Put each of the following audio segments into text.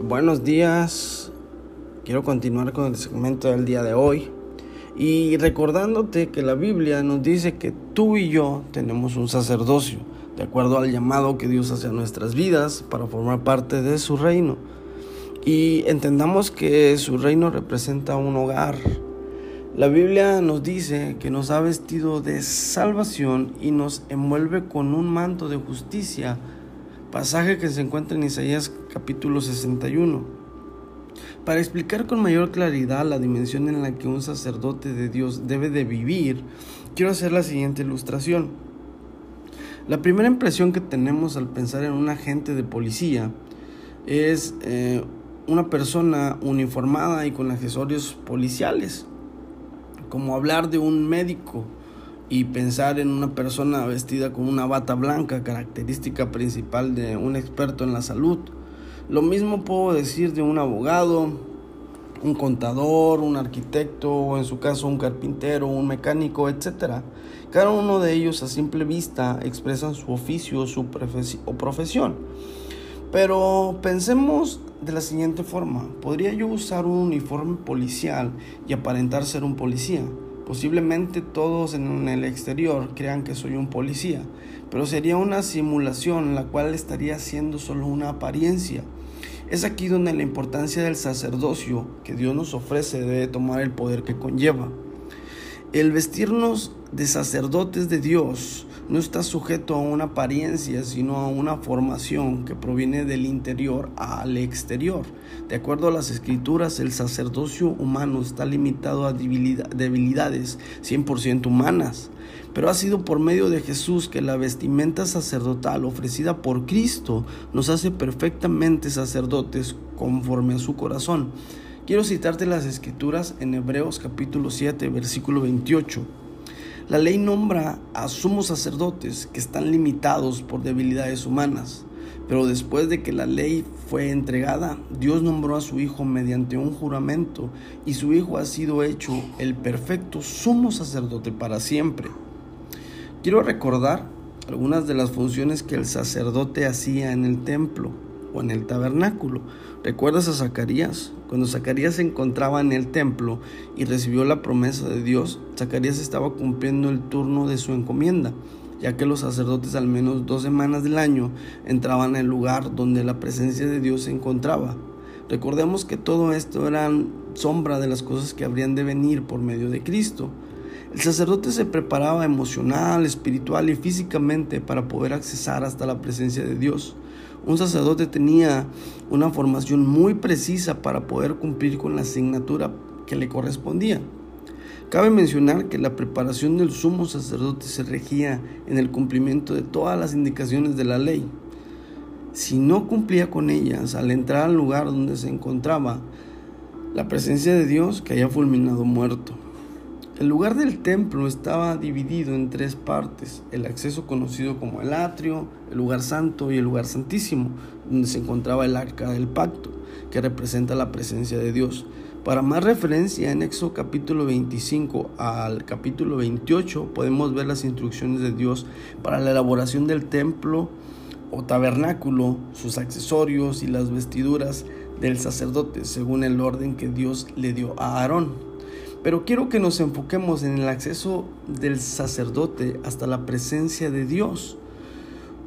Buenos días. Quiero continuar con el segmento del día de hoy y recordándote que la Biblia nos dice que tú y yo tenemos un sacerdocio, de acuerdo al llamado que Dios hace a nuestras vidas para formar parte de su reino. Y entendamos que su reino representa un hogar. La Biblia nos dice que nos ha vestido de salvación y nos envuelve con un manto de justicia pasaje que se encuentra en Isaías capítulo 61. Para explicar con mayor claridad la dimensión en la que un sacerdote de Dios debe de vivir, quiero hacer la siguiente ilustración. La primera impresión que tenemos al pensar en un agente de policía es eh, una persona uniformada y con accesorios policiales, como hablar de un médico y pensar en una persona vestida con una bata blanca, característica principal de un experto en la salud. Lo mismo puedo decir de un abogado, un contador, un arquitecto, o en su caso un carpintero, un mecánico, etc. Cada uno de ellos a simple vista expresan su oficio su o profesión. Pero pensemos de la siguiente forma, ¿podría yo usar un uniforme policial y aparentar ser un policía? Posiblemente todos en el exterior crean que soy un policía, pero sería una simulación la cual estaría siendo solo una apariencia. Es aquí donde la importancia del sacerdocio que Dios nos ofrece debe tomar el poder que conlleva. El vestirnos de sacerdotes de Dios no está sujeto a una apariencia, sino a una formación que proviene del interior al exterior. De acuerdo a las escrituras, el sacerdocio humano está limitado a debilidades 100% humanas, pero ha sido por medio de Jesús que la vestimenta sacerdotal ofrecida por Cristo nos hace perfectamente sacerdotes conforme a su corazón. Quiero citarte las escrituras en Hebreos capítulo 7, versículo 28. La ley nombra a sumos sacerdotes que están limitados por debilidades humanas, pero después de que la ley fue entregada, Dios nombró a su Hijo mediante un juramento y su Hijo ha sido hecho el perfecto sumo sacerdote para siempre. Quiero recordar algunas de las funciones que el sacerdote hacía en el templo o en el tabernáculo. ¿Recuerdas a Zacarías? Cuando Zacarías se encontraba en el templo y recibió la promesa de Dios, Zacarías estaba cumpliendo el turno de su encomienda, ya que los sacerdotes al menos dos semanas del año entraban al lugar donde la presencia de Dios se encontraba. Recordemos que todo esto era sombra de las cosas que habrían de venir por medio de Cristo. El sacerdote se preparaba emocional, espiritual y físicamente para poder accesar hasta la presencia de Dios. Un sacerdote tenía una formación muy precisa para poder cumplir con la asignatura que le correspondía. Cabe mencionar que la preparación del sumo sacerdote se regía en el cumplimiento de todas las indicaciones de la ley. Si no cumplía con ellas al entrar al lugar donde se encontraba, la presencia de Dios caía fulminado muerto. El lugar del templo estaba dividido en tres partes, el acceso conocido como el atrio, el lugar santo y el lugar santísimo, donde se encontraba el arca del pacto, que representa la presencia de Dios. Para más referencia, en Éxodo capítulo 25 al capítulo 28 podemos ver las instrucciones de Dios para la elaboración del templo o tabernáculo, sus accesorios y las vestiduras del sacerdote, según el orden que Dios le dio a Aarón. Pero quiero que nos enfoquemos en el acceso del sacerdote hasta la presencia de Dios.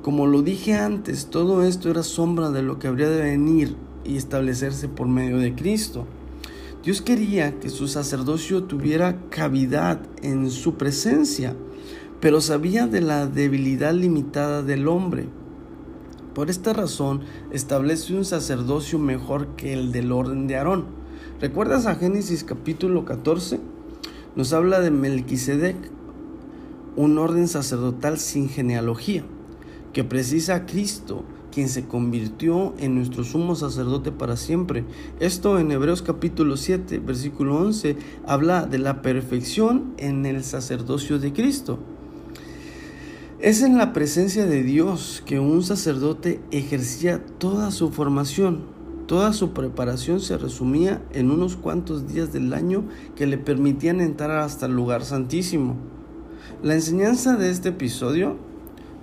Como lo dije antes, todo esto era sombra de lo que habría de venir y establecerse por medio de Cristo. Dios quería que su sacerdocio tuviera cavidad en su presencia, pero sabía de la debilidad limitada del hombre. Por esta razón establece un sacerdocio mejor que el del orden de Aarón ¿Recuerdas a Génesis capítulo 14? Nos habla de Melquisedec, un orden sacerdotal sin genealogía, que precisa a Cristo, quien se convirtió en nuestro sumo sacerdote para siempre. Esto en Hebreos capítulo 7, versículo 11, habla de la perfección en el sacerdocio de Cristo. Es en la presencia de Dios que un sacerdote ejercía toda su formación, Toda su preparación se resumía en unos cuantos días del año que le permitían entrar hasta el lugar santísimo. La enseñanza de este episodio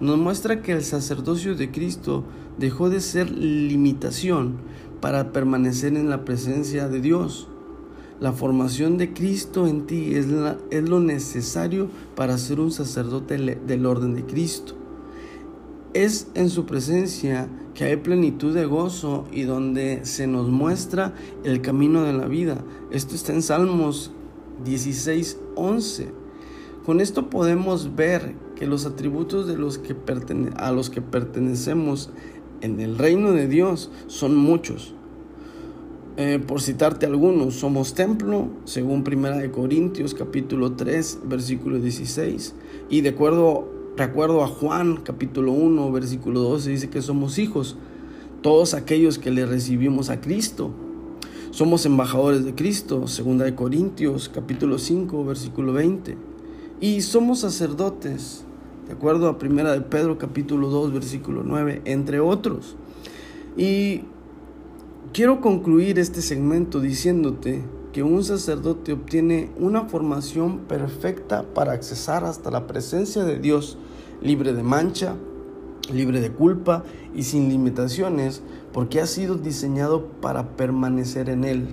nos muestra que el sacerdocio de Cristo dejó de ser limitación para permanecer en la presencia de Dios. La formación de Cristo en ti es, es lo necesario para ser un sacerdote del orden de Cristo. Es en su presencia que hay plenitud de gozo y donde se nos muestra el camino de la vida. Esto está en Salmos 16, 11. Con esto podemos ver que los atributos de los que a los que pertenecemos en el reino de Dios son muchos. Eh, por citarte algunos, somos templo, según Primera de Corintios capítulo 3, versículo 16, y de acuerdo, de acuerdo a Juan capítulo 1, versículo 12, dice que somos hijos, todos aquellos que le recibimos a Cristo. Somos embajadores de Cristo, segunda de Corintios capítulo 5, versículo 20. Y somos sacerdotes, de acuerdo a Primera de Pedro capítulo 2, versículo 9, entre otros. Y Quiero concluir este segmento diciéndote que un sacerdote obtiene una formación perfecta para accesar hasta la presencia de Dios, libre de mancha, libre de culpa y sin limitaciones, porque ha sido diseñado para permanecer en Él.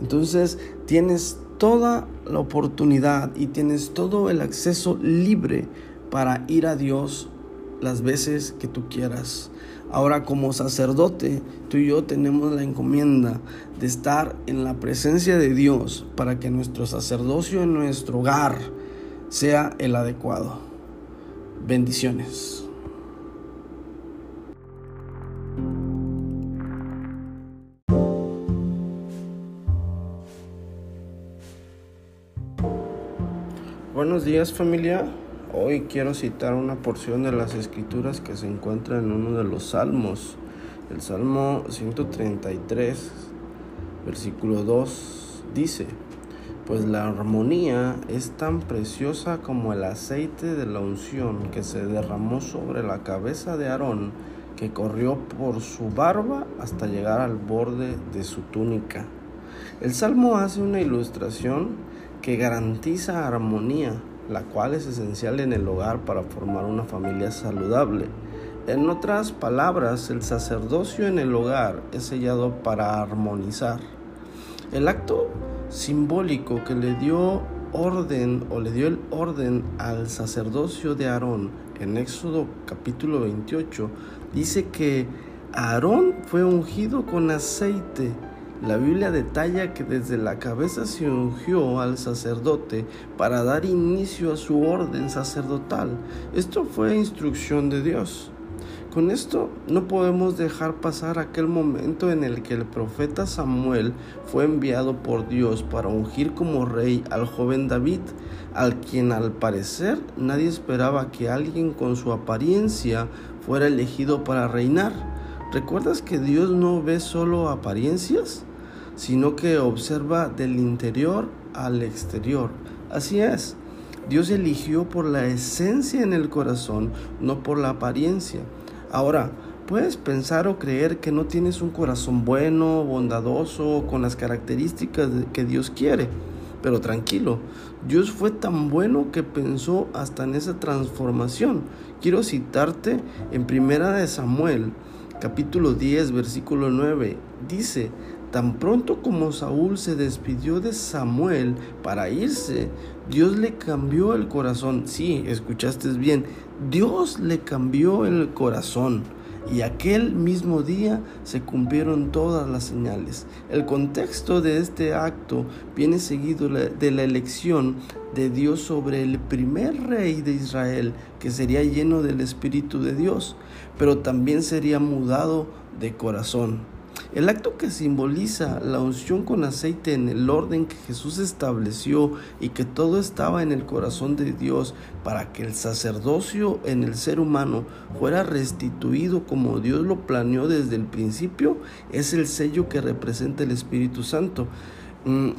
Entonces tienes toda la oportunidad y tienes todo el acceso libre para ir a Dios las veces que tú quieras. Ahora como sacerdote, tú y yo tenemos la encomienda de estar en la presencia de Dios para que nuestro sacerdocio en nuestro hogar sea el adecuado. Bendiciones. Buenos días familia. Hoy quiero citar una porción de las escrituras que se encuentra en uno de los salmos, el Salmo 133, versículo 2, dice, pues la armonía es tan preciosa como el aceite de la unción que se derramó sobre la cabeza de Aarón, que corrió por su barba hasta llegar al borde de su túnica. El salmo hace una ilustración que garantiza armonía la cual es esencial en el hogar para formar una familia saludable. En otras palabras, el sacerdocio en el hogar es sellado para armonizar. El acto simbólico que le dio orden o le dio el orden al sacerdocio de Aarón en Éxodo capítulo 28 dice que Aarón fue ungido con aceite la Biblia detalla que desde la cabeza se ungió al sacerdote para dar inicio a su orden sacerdotal. Esto fue instrucción de Dios. Con esto no podemos dejar pasar aquel momento en el que el profeta Samuel fue enviado por Dios para ungir como rey al joven David, al quien al parecer nadie esperaba que alguien con su apariencia fuera elegido para reinar. ¿Recuerdas que Dios no ve solo apariencias? Sino que observa del interior al exterior. Así es, Dios eligió por la esencia en el corazón, no por la apariencia. Ahora, puedes pensar o creer que no tienes un corazón bueno, bondadoso, con las características que Dios quiere. Pero tranquilo, Dios fue tan bueno que pensó hasta en esa transformación. Quiero citarte en Primera de Samuel, capítulo 10, versículo 9. Dice, Tan pronto como Saúl se despidió de Samuel para irse, Dios le cambió el corazón. Sí, escuchaste bien, Dios le cambió el corazón. Y aquel mismo día se cumplieron todas las señales. El contexto de este acto viene seguido de la elección de Dios sobre el primer rey de Israel, que sería lleno del Espíritu de Dios, pero también sería mudado de corazón. El acto que simboliza la unción con aceite en el orden que Jesús estableció y que todo estaba en el corazón de Dios para que el sacerdocio en el ser humano fuera restituido como Dios lo planeó desde el principio, es el sello que representa el Espíritu Santo. Mm,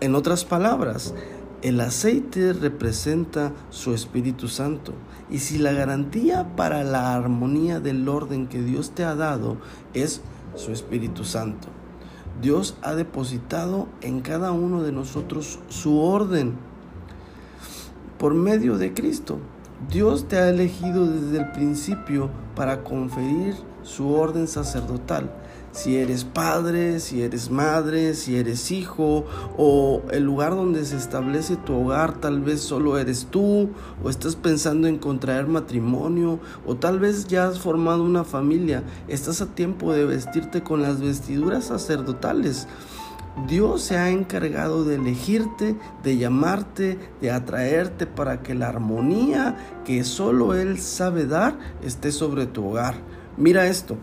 en otras palabras, el aceite representa su Espíritu Santo. Y si la garantía para la armonía del orden que Dios te ha dado es su Espíritu Santo. Dios ha depositado en cada uno de nosotros su orden por medio de Cristo. Dios te ha elegido desde el principio para conferir su orden sacerdotal. Si eres padre, si eres madre, si eres hijo o el lugar donde se establece tu hogar, tal vez solo eres tú o estás pensando en contraer matrimonio o tal vez ya has formado una familia, estás a tiempo de vestirte con las vestiduras sacerdotales. Dios se ha encargado de elegirte, de llamarte, de atraerte para que la armonía que solo Él sabe dar esté sobre tu hogar. Mira esto,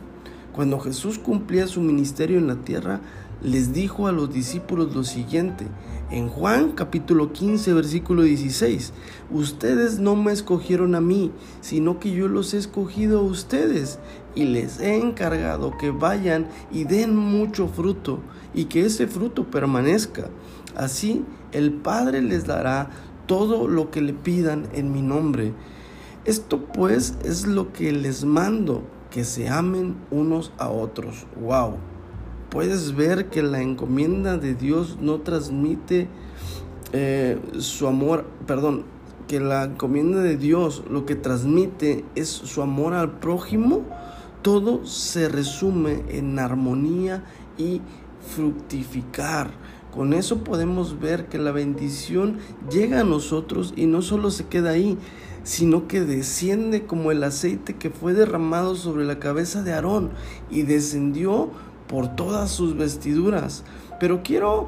cuando Jesús cumplía su ministerio en la tierra, les dijo a los discípulos lo siguiente, en Juan capítulo 15 versículo 16, ustedes no me escogieron a mí, sino que yo los he escogido a ustedes y les he encargado que vayan y den mucho fruto y que ese fruto permanezca. Así el Padre les dará todo lo que le pidan en mi nombre. Esto pues es lo que les mando que se amen unos a otros. Wow. Puedes ver que la encomienda de Dios no transmite eh, su amor, perdón, que la encomienda de Dios lo que transmite es su amor al prójimo. Todo se resume en armonía y fructificar. Con eso podemos ver que la bendición llega a nosotros y no solo se queda ahí, sino que desciende como el aceite que fue derramado sobre la cabeza de Aarón y descendió por todas sus vestiduras. Pero quiero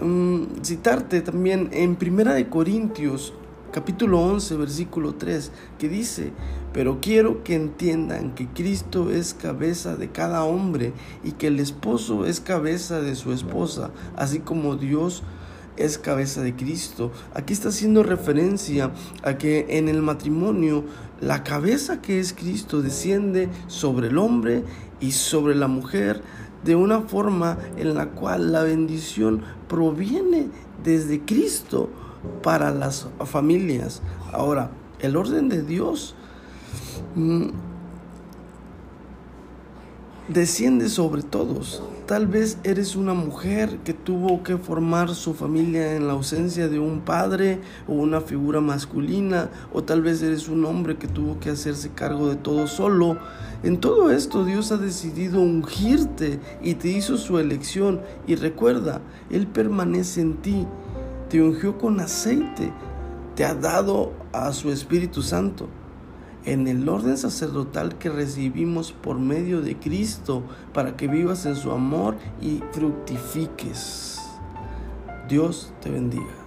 mm, citarte también en Primera de Corintios capítulo 11 versículo 3 que dice, pero quiero que entiendan que Cristo es cabeza de cada hombre y que el esposo es cabeza de su esposa, así como Dios es cabeza de Cristo. Aquí está haciendo referencia a que en el matrimonio la cabeza que es Cristo desciende sobre el hombre y sobre la mujer de una forma en la cual la bendición proviene desde Cristo para las familias. Ahora, el orden de Dios desciende sobre todos. Tal vez eres una mujer que tuvo que formar su familia en la ausencia de un padre o una figura masculina, o tal vez eres un hombre que tuvo que hacerse cargo de todo solo. En todo esto Dios ha decidido ungirte y te hizo su elección y recuerda, Él permanece en ti, te ungió con aceite, te ha dado a su Espíritu Santo en el orden sacerdotal que recibimos por medio de Cristo para que vivas en su amor y fructifiques. Dios te bendiga.